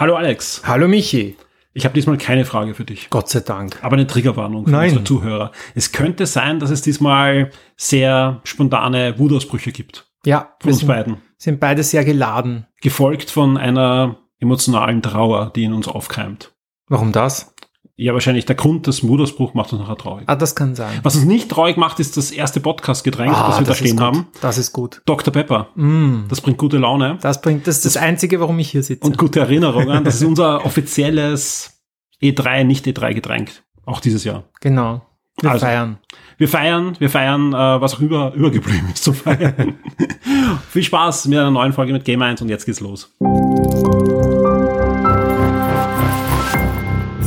Hallo Alex. Hallo Michi. Ich habe diesmal keine Frage für dich. Gott sei Dank. Aber eine Triggerwarnung für Nein. unsere Zuhörer. Es könnte sein, dass es diesmal sehr spontane Wutausbrüche gibt. Ja, Von uns sind, beiden. sind beide sehr geladen. Gefolgt von einer emotionalen Trauer, die in uns aufkeimt. Warum das? Ja, wahrscheinlich der Grund des Wutausbruchs macht uns nachher traurig. Ah, das kann sein. Was uns nicht traurig macht, ist das erste Podcast-Getränk, Ah, das wir da ist stehen gut. haben. Das ist gut. Dr. Pepper. Mm, Das bringt gute Laune das bringt, das ist das Einzige, warum ich hier sitze. und gute Erinnerungen. Das ist unser offizielles E3, nicht E3-Getränk. Auch dieses Jahr. genau. Wir Also. feiern. Wir feiern, wir feiern, äh, was auch über, übergeblieben ist zu feiern. Viel Spaß mit einer neuen Folge mit Game 1 und jetzt geht's los.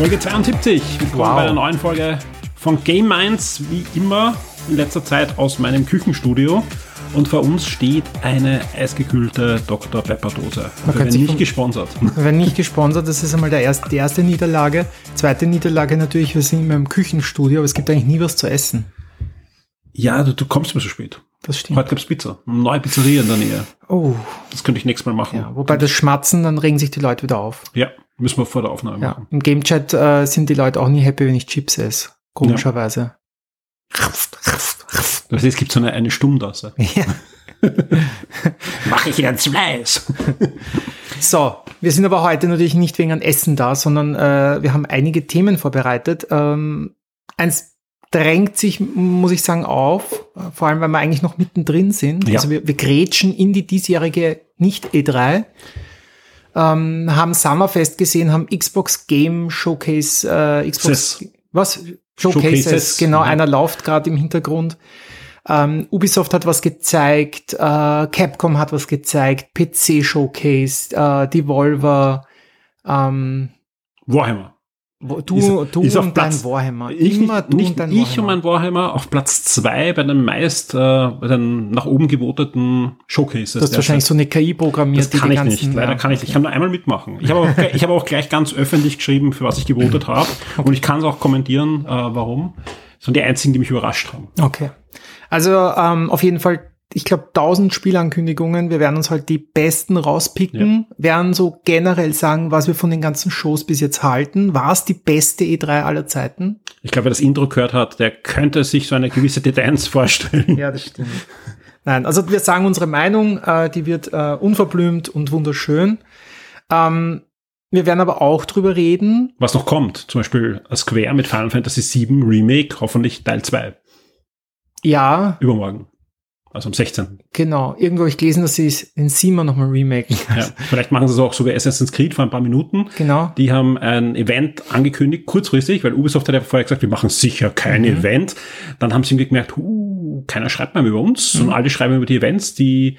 Folge 72. Willkommen Wow. bei einer neuen Folge von Game Minds, wie immer in letzter Zeit aus meinem Küchenstudio. Und vor uns steht eine eisgekühlte Dr. Pepper Dose. Wir kann werden nicht von- gesponsert. Wir werden nicht gesponsert, das ist einmal der erste, die erste Niederlage. Zweite Niederlage natürlich, wir sind immer im Küchenstudio, aber es gibt eigentlich nie was zu essen. Ja, du, du kommst mir so spät. Das stimmt. Heute gibt's Pizza. Eine neue Pizzeria in der Nähe. Oh, Das könnte ich nächstes Mal machen. ja. Wobei das Schmatzen, dann regen sich die Leute wieder auf. Ja, müssen wir vor der Aufnahme Ja. machen. Im Gamechat äh, sind die Leute auch nie happy, wenn ich Chips esse. Komischerweise. Du weißt, es gibt so eine, eine Stummdose. Ja. Mach ich jetzt Fleiß. So, wir sind aber heute natürlich nicht wegen an Essen da, sondern äh, wir haben einige Themen vorbereitet. Ähm, eins drängt sich, muss ich sagen, auf, vor allem weil wir eigentlich noch mittendrin sind. Ja. Also wir, wir grätschen in die diesjährige Nicht-E3. Ähm, haben Summerfest gesehen, haben Xbox Game Showcase, äh, Xbox, Ses. was? Showcases, Showcases, genau, ja. einer läuft gerade im Hintergrund. Ähm, Ubisoft hat was gezeigt, äh, Capcom hat was gezeigt, PC Showcase, äh, Devolver, ähm, Warhammer. Du, Ist- du ist und dein Platz- Warhammer. Ich, Immer du nicht und dein ich und Warhammer. mein Warhammer auf Platz zwei bei den meist, äh, bei den nach oben gewoteten Showcases. Hast der wahrscheinlich so eine KI programmiert, Das kann ich ganzen, nicht. Leider ja. kann ich nicht. Ich kann nur einmal mitmachen. Ich habe auch, gleich- ich habe auch gleich ganz öffentlich geschrieben, für was ich gewotet habe. Und ich kann es auch kommentieren, äh, warum. Das sind die einzigen, die mich überrascht haben. Okay. Also ähm, auf jeden Fall, ich glaube, 1000 Spielankündigungen. Wir werden uns halt die besten rauspicken, werden so generell sagen, was wir von den ganzen Shows bis jetzt halten. War es die beste E3 aller Zeiten? Ich glaube, wer das Intro gehört hat, der könnte sich so eine gewisse Tendenz vorstellen. Ja, das stimmt. Nein, also wir sagen unsere Meinung, äh, die wird äh, unverblümt und wunderschön. Ähm, wir werden aber auch drüber reden. Was noch kommt, zum Beispiel Square mit Final Fantasy VII Remake, hoffentlich Teil 2, Ja, übermorgen. Also am 16. genau. Irgendwo habe ich gelesen, dass sie es in Sima nochmal remaken. Ja, vielleicht machen sie es auch so wie Assassin's Creed vor ein paar Minuten. Genau. Die haben ein Event angekündigt, kurzfristig, weil Ubisoft hat ja vorher gesagt, wir machen sicher kein Mhm. Event. Dann haben sie irgendwie gemerkt, uh, keiner schreibt mehr über uns, Mhm. sondern alle schreiben über die Events, die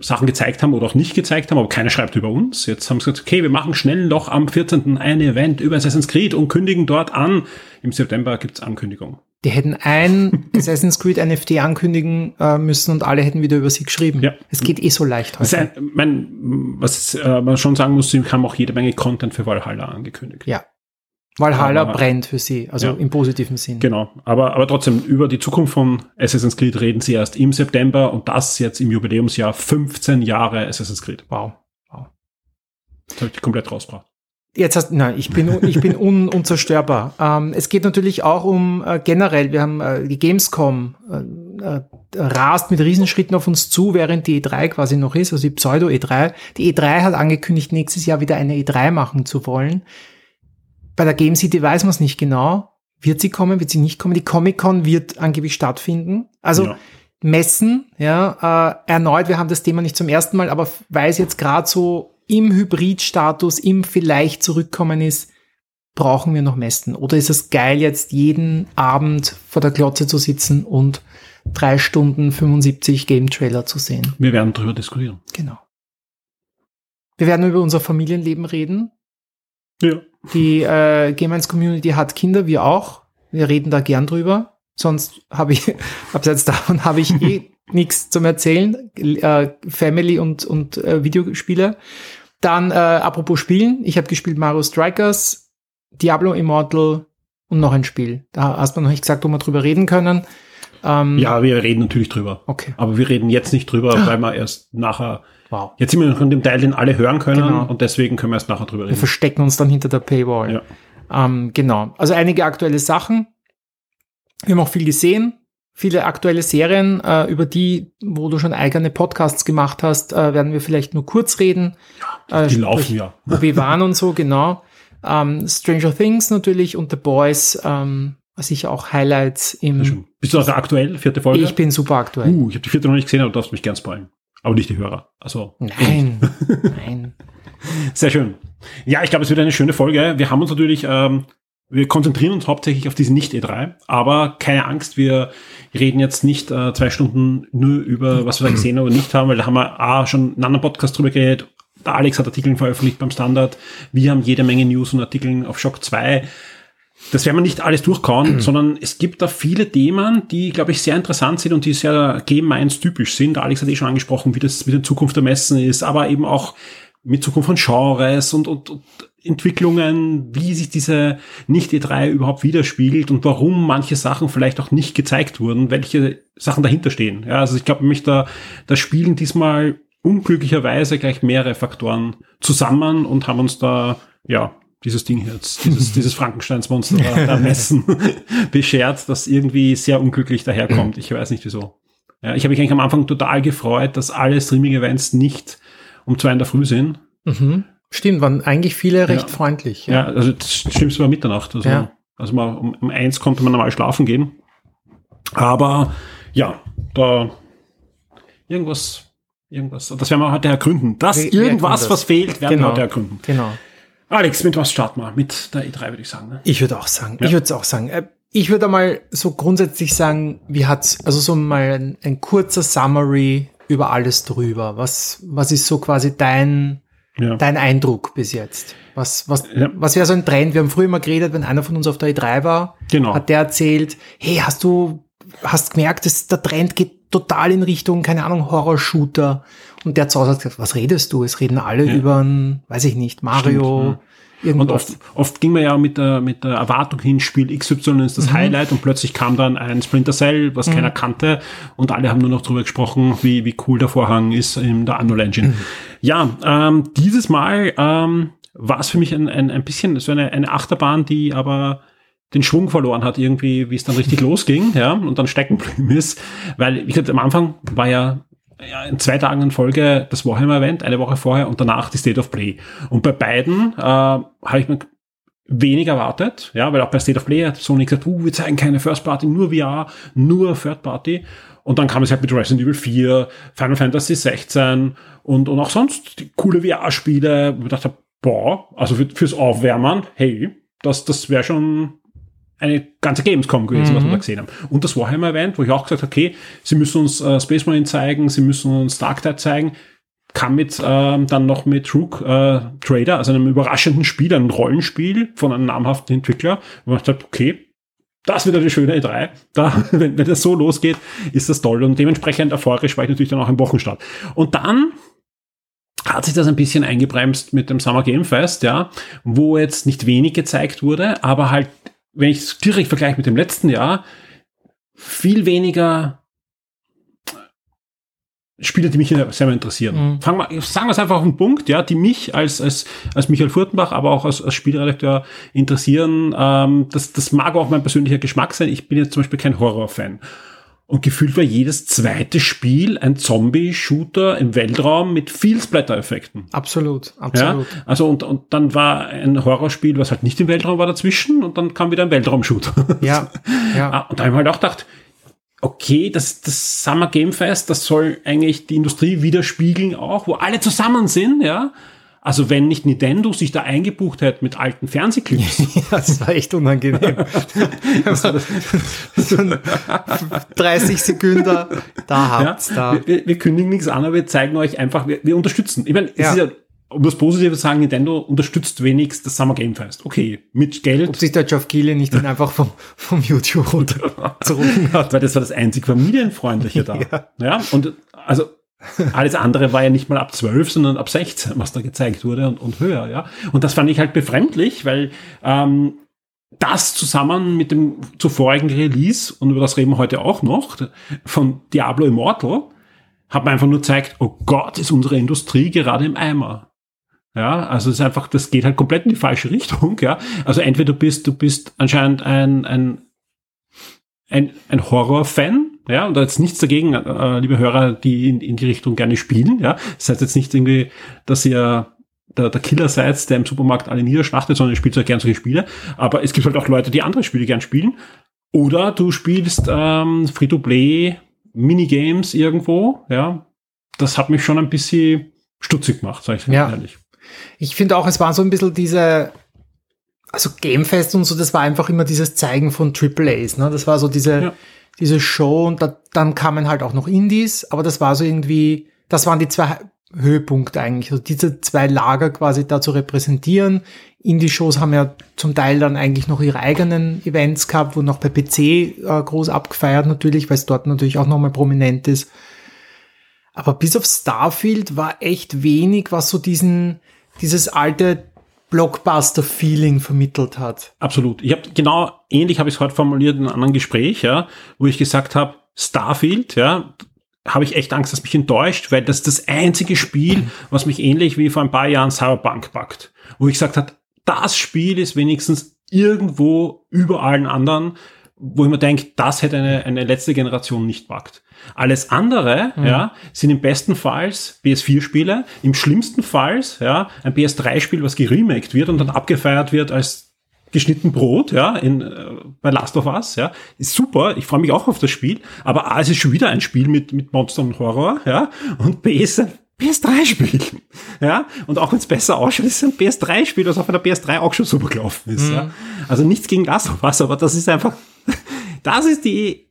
Sachen gezeigt haben oder auch nicht gezeigt haben, aber keiner schreibt über uns. Jetzt haben sie gesagt, okay, wir machen schnell noch am 14. ein Event über Assassin's Creed und kündigen dort an. Im September gibt's Ankündigung. Die hätten ein Assassin's Creed NFT ankündigen äh, müssen und alle hätten wieder über sie geschrieben. Ja. Es geht eh so leicht heute. ein, mein, was äh, man schon sagen muss, sie haben auch jede Menge Content für Valhalla angekündigt. Ja. Valhalla Aber- brennt für sie, also Ja. im positiven Sinn. Genau, aber, aber trotzdem, über die Zukunft von Assassin's Creed reden sie erst im September und das jetzt im Jubiläumsjahr 15 Jahre Assassin's Creed. Wow. wow. Das habe ich komplett rausgebracht. Jetzt hast, nein, ich bin, ich bin un, unzerstörbar. Ähm, es geht natürlich auch um äh, generell, wir haben äh, die Gamescom äh, äh, rast mit Riesenschritten auf uns zu, während die E3 quasi noch ist, also die Pseudo-E3. Die E3 hat angekündigt, nächstes Jahr wieder eine E3 machen zu wollen. Bei der Game City weiß man es nicht genau. Wird sie kommen, wird sie nicht kommen? Die Comic-Con wird angeblich stattfinden. Also Ja. messen, ja, äh, erneut, wir haben das Thema nicht zum ersten Mal, aber weil es jetzt gerade so im Hybrid-Status, im vielleicht zurückkommen ist, brauchen wir noch messen? Oder ist es geil, jetzt jeden Abend vor der Glotze zu sitzen und drei Stunden 75 Game-Trailer zu sehen? Wir werden darüber diskutieren. Genau. Wir werden über unser Familienleben reden. Ja. Die äh, Game 1 Community hat Kinder, wir auch. Wir reden da gern drüber. Sonst habe ich, abseits davon habe ich eh nichts zum Erzählen. Äh, Family und, und äh, Videospiele. Dann, äh, apropos Spielen, ich habe gespielt Mario Strikers, Diablo Immortal und noch ein Spiel. Da hast du noch nicht gesagt, wo wir drüber reden können. Ähm, Ja, wir reden natürlich drüber. Okay. Aber wir reden jetzt nicht drüber, weil wir erst nachher, Wow. jetzt sind wir noch in dem Teil, den alle hören können Genau. und deswegen können wir erst nachher drüber Wir reden. verstecken uns dann hinter der Paywall. Ja. Ähm, genau. Also einige aktuelle Sachen. Wir haben auch viel gesehen. Viele aktuelle Serien, äh, über die, wo du schon eigene Podcasts gemacht hast, äh, werden wir vielleicht nur kurz reden. Äh, Die sprich, laufen ja. Obi-Wan und so, genau. Ähm, Stranger Things natürlich und The Boys, ähm, sicher auch Highlights im. Bist du also aktuell, vierte Folge? Ich bin super aktuell. uh, ich habe die vierte noch nicht gesehen, aber du darfst mich gern spoilen. Aber nicht die Hörer. Also Nein, nein. Sehr schön. Ja, ich glaube, es wird eine schöne Folge. Wir haben uns natürlich, ähm, wir konzentrieren uns hauptsächlich auf diese Nicht-E3, aber keine Angst, wir reden jetzt nicht äh, zwei Stunden nur über, was wir da gesehen oder nicht haben, weil da haben wir A, schon einen anderen Podcast drüber geredet. Der Alex hat Artikel veröffentlicht beim Standard. Wir haben jede Menge News und Artikel auf Shock 2. Das werden wir nicht alles durchkauen, sondern es gibt da viele Themen, die, glaube ich, sehr interessant sind und die sehr Game Minds typisch sind. Der Alex hat eh schon angesprochen, wie das mit der Zukunft der Messen ist, aber eben auch mit Zukunft von Genres und, und, und Entwicklungen, wie sich diese Nicht-E3 überhaupt widerspiegelt und warum manche Sachen vielleicht auch nicht gezeigt wurden, welche Sachen dahinter stehen. Ja, also ich glaube, mich da, da spielen diesmal unglücklicherweise gleich mehrere Faktoren zusammen und haben uns da, ja, dieses Ding jetzt, dieses, dieses Frankensteinsmonster da, da messen, beschert, das irgendwie sehr unglücklich daherkommt. Ich weiß nicht wieso. Ja, ich habe mich eigentlich am Anfang total gefreut, dass alle Streaming-Events nicht um zwei in der Früh sind. Mhm. Stimmt, waren eigentlich viele recht Ja. freundlich. Ja, also das Schlimmste war Mitternacht. Also, Ja. also mal um, um eins konnte man normal schlafen gehen. Aber ja, da irgendwas, irgendwas, das werden wir heute ergründen. Das Wir- irgendwas, das. was fehlt, werden Genau. wir heute ergründen. Genau. Alex, mit was starten wir? Mit der E3 würde ich sagen. Ne? Ich würde auch sagen, Ja. ich würde es auch sagen. Äh, Ich würde mal so grundsätzlich sagen, wie hat's, also so mal ein, ein kurzer Summary über alles drüber. Was, was ist so quasi dein, Ja. dein Eindruck bis jetzt? Was, was, Ja. was wäre so ein Trend? Wir haben früher mal geredet, wenn einer von uns auf der E3 war, Genau. hat der erzählt, hey, hast du, hast gemerkt, dass der Trend geht total in Richtung, keine Ahnung, Horror-Shooter. Und der zu Hause hat gesagt, was redest du? Es reden alle Ja. über ein, weiß ich nicht, Mario, Und irgendwas. oft, oft ging man ja mit der, mit der Erwartung hin, Spiel XY ist das Highlight und plötzlich kam dann ein Splinter Cell, was keiner kannte und alle haben nur noch drüber gesprochen, wie, wie cool der Vorhang ist in der Unreal Engine. Ja, ähm, dieses Mal ähm, war es für mich ein, ein, ein bisschen so eine, eine Achterbahn, die aber den Schwung verloren hat irgendwie, wie es dann richtig losging, ja, und dann stecken geblieben ist, weil, wie gesagt, am Anfang war ja ja, in zwei Tagen in Folge das Warhammer-Event, eine Woche vorher und danach die State of Play. Und bei beiden äh, habe ich mir wenig erwartet, ja, weil auch bei State of Play hat Sony gesagt, uh, wir zeigen keine First Party, nur VR, nur Third Party. Und dann kam es halt mit Resident Evil 4, Final Fantasy 16 und, und auch sonst coole VR-Spiele, wo ich dachte, boah, also für, fürs Aufwärmen, hey, das, das wäre schon eine ganze Gamescom gewesen, was wir da gesehen haben. Und das Warhammer-Event, wo ich auch gesagt habe, okay, sie müssen uns äh, Space Marine zeigen, sie müssen uns Dark Tide zeigen, kam mit ähm, dann noch mit Rook äh, Trader, also einem überraschenden Spiel, einem Rollenspiel von einem namhaften Entwickler, wo man sagt, okay, das wird eine schöne E3. Da, wenn, wenn das so losgeht, ist das toll. Und dementsprechend euphorisch war ich natürlich dann auch im Wochenstart. Und dann hat sich das ein bisschen eingebremst mit dem Summer Game Fest, ja, wo jetzt nicht wenig gezeigt wurde, aber halt, wenn ich es direkt vergleiche mit dem letzten Jahr, viel weniger Spiele, die mich selber interessieren. Mhm. Fangen wir, sagen wir es einfach auf den Punkt, ja, die mich als, als, als Michael Furtenbach, aber auch als, als Spielredakteur interessieren. Ähm, das, das mag auch mein persönlicher Geschmack sein. Ich bin jetzt zum Beispiel kein Horrorfan. Und gefühlt war jedes zweite Spiel ein Zombie-Shooter im Weltraum mit viel Splatter-Effekten. Absolut, Ja, absolut. also und, und dann war ein Horrorspiel, was halt nicht im Weltraum war dazwischen und dann kam wieder ein Weltraum-Shooter. Ja, ja. Ah, und da habe ich halt auch gedacht, okay, das, das Summer Game Fest, das soll eigentlich die Industrie widerspiegeln auch, wo alle zusammen sind, ja. Also wenn nicht Nintendo sich da eingebucht hätte mit alten Fernsehclips, Das war echt unangenehm. so ein 30 Sekunden, da ja, habt's da. wir, wir kündigen nichts an, aber wir zeigen euch einfach, wir, wir unterstützen. Ich meine, es Ja. ist ja um das Positive zu sagen, Nintendo unterstützt wenigstens das Summer Game Fest. Okay, mit Geld. Ob sich der Geoff Keighley nicht dann einfach vom, vom YouTube runtergezogen hat. Weil das war das einzig familienfreundliche da. ja. ja, und also alles andere war ja nicht mal ab 12, sondern ab 16, was da gezeigt wurde und, und höher, ja. Und das fand ich halt befremdlich, weil ähm, das zusammen mit dem zuvorigen Release, und über das reden wir heute auch noch, von Diablo Immortal, hat man einfach nur gezeigt, oh Gott, ist unsere Industrie gerade im Eimer. Ja, also es ist einfach, das geht halt komplett in die falsche Richtung, ja. Also entweder du bist, du bist anscheinend ein, ein, ein, ein Horror-Fan, ja, und da ist nichts dagegen, äh, liebe Hörer, die in, in die Richtung gerne spielen, ja. Das heißt jetzt nicht irgendwie, dass ihr der, der Killer seid, der im Supermarkt alle niederschlachtet, sondern ihr spielt ja gern solche Spiele. Aber es gibt halt auch Leute, die andere Spiele gern spielen. Oder du spielst ähm, Free-to-Play Minigames irgendwo, ja. Das hat mich schon ein bisschen stutzig gemacht, sag ich ja. ehrlich. Ich finde auch, es war so ein bisschen diese, also Gamefest und so, das war einfach immer dieses Zeigen von Triple A's, ne? Das war so diese, ja. diese Show und da, dann kamen halt auch noch Indies, aber das war so irgendwie, das waren die zwei Höhepunkte eigentlich, also diese zwei Lager quasi da zu repräsentieren. Indie-Shows haben ja zum Teil dann eigentlich noch ihre eigenen Events gehabt, wo noch bei PC äh, groß abgefeiert natürlich, weil es dort natürlich auch nochmal prominent ist. Aber bis auf Starfield war echt wenig, was so diesen, dieses alte Blockbuster-Feeling vermittelt hat. Absolut. Ich habe genau ähnlich habe ich es heute formuliert in einem anderen Gespräch, ja, wo ich gesagt habe, Starfield, ja, habe ich echt Angst, dass mich enttäuscht, weil das ist das einzige Spiel, was mich ähnlich wie vor ein paar Jahren Cyberpunk packt. Wo ich gesagt habe, das Spiel ist wenigstens irgendwo über allen anderen, wo ich mir denke, das hätte eine, eine letzte Generation nicht packt. Alles andere, mhm. ja, sind im besten Falls PS4-Spiele, im schlimmsten Falls, ja, ein PS3-Spiel, was geremaked wird und dann abgefeiert wird als geschnitten Brot, ja, in, äh, bei Last of Us, ja, ist super. Ich freue mich auch auf das Spiel. Aber A, es ist schon wieder ein Spiel mit, mit Monster und Horror, ja, und B ist ein PS3-Spiel, ja, und auch wenn es besser ausschaut, ist es ein PS3-Spiel, das auf einer PS3 auch schon super gelaufen ist, mhm. ja. Also nichts gegen Last of Us, aber das ist einfach, das ist die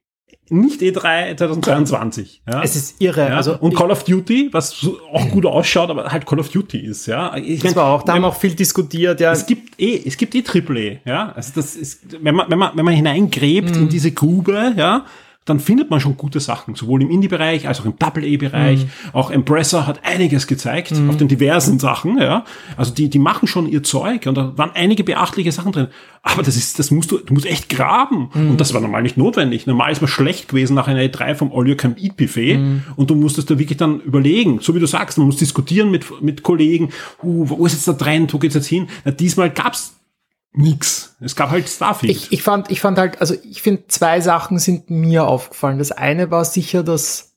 nicht E3 2022. Ja? Es ist irre. Ja? Also und Call of Duty, was auch gut ausschaut, aber halt Call of Duty ist. Ja, ich das war auch. Da haben wir auch viel diskutiert. Ja, es gibt eh, es gibt eh Triple Ja, also das ist, wenn man wenn man wenn man hineingräbt mhm. in diese Grube, ja, dann findet man schon gute Sachen, sowohl im Indie-Bereich als auch im Double-A-Bereich. Mhm. Auch Embracer hat einiges gezeigt mhm. auf den diversen Sachen, ja. Also die, die machen schon ihr Zeug und da waren einige beachtliche Sachen drin. Aber das ist, das musst du, du musst echt graben. Mhm. Und das war normal nicht notwendig. Normal ist man schlecht gewesen nach einer E3 vom All You Can Eat Buffet. Mhm. Und du musstest da wirklich dann überlegen, so wie du sagst, man muss diskutieren mit, mit Kollegen, uh, wo ist jetzt der Trend, wo geht's jetzt hin? Na, diesmal gab's nix. Es gab halt Starfield. Ich, ich fand, ich fand halt, also ich finde, zwei Sachen sind mir aufgefallen. Das eine war sicher, dass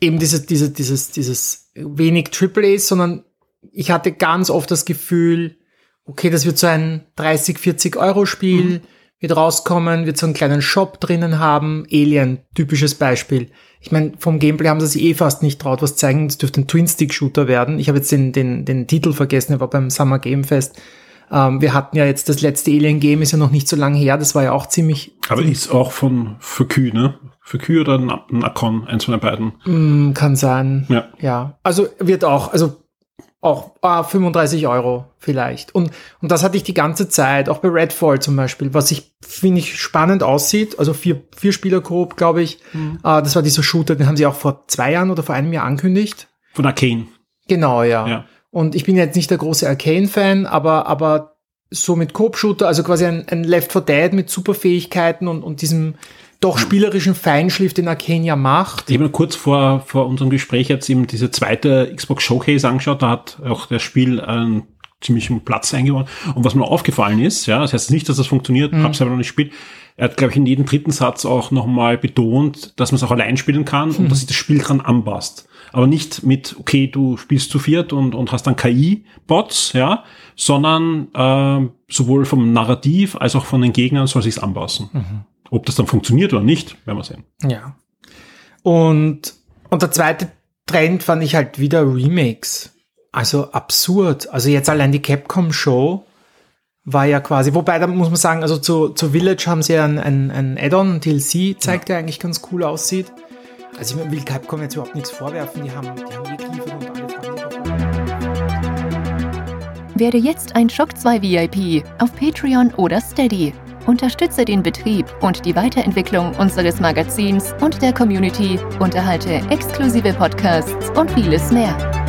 eben dieses, dieses, dieses, dieses wenig Triple A's, sondern ich hatte ganz oft das Gefühl, okay, das wird so ein 30, 40 Euro Spiel, mhm. wird rauskommen, wird so einen kleinen Shop drinnen haben. Alien, typisches Beispiel. Ich meine, vom Gameplay haben sie sich eh fast nicht traut, was zeigen. Es dürfte ein Twin-Stick-Shooter werden. Ich habe jetzt den, den, den Titel vergessen, er war beim Summer Game Fest. Ähm, wir hatten ja jetzt das letzte Alien Game, ist ja noch nicht so lange her, das war ja auch ziemlich. Aber ist auch von Fukü, ne? Fukü oder ein Akon, eins von den beiden. Mm, kann sein. Ja. Ja. Also wird auch, also auch ah, 35 Euro vielleicht. Und, und das hatte ich die ganze Zeit, auch bei Redfall zum Beispiel, was ich, finde ich, spannend aussieht. Also vier, vier Spieler grob, glaube ich. Mhm. Äh, das war dieser Shooter, den haben sie auch vor zwei Jahren oder vor einem Jahr angekündigt. Von Arcane. Genau, ja. ja. Und ich bin jetzt nicht der große Arcane-Fan, aber, aber so mit Coop-Shooter, also quasi ein, ein Left 4 Dead mit Superfähigkeiten und, und diesem doch spielerischen Feinschliff, den Arcane ja macht. Ich habe kurz vor, vor unserem Gespräch jetzt eben diese zweite Xbox Showcase angeschaut, da hat auch das Spiel einen ziemlichen Platz eingebaut. Und was mir aufgefallen ist, ja, das heißt nicht, dass das funktioniert, mhm. habe es aber noch nicht gespielt, er hat, glaube ich, in jedem dritten Satz auch nochmal betont, dass man es auch allein spielen kann mhm. und dass sich das Spiel dran anpasst aber nicht mit, okay, du spielst zu viert und, und hast dann KI-Bots, ja, sondern äh, sowohl vom Narrativ als auch von den Gegnern soll sich's anpassen. Mhm. Ob das dann funktioniert oder nicht, werden wir sehen. Ja. Und, und der zweite Trend fand ich halt wieder Remakes. Also absurd. Also jetzt allein die Capcom-Show war ja quasi, wobei da muss man sagen, also zu, zu Village haben sie ja ein, ein, ein Add-on, DLC, zeigt, ja. der eigentlich ganz cool aussieht. Also ich will Capcom jetzt überhaupt nichts vorwerfen, die haben, die haben geliefert und alle Fragen Werde jetzt ein Shock 2 VIP auf Patreon oder Steady. Unterstütze den Betrieb und die Weiterentwicklung unseres Magazins und der Community, unterhalte exklusive Podcasts und vieles mehr.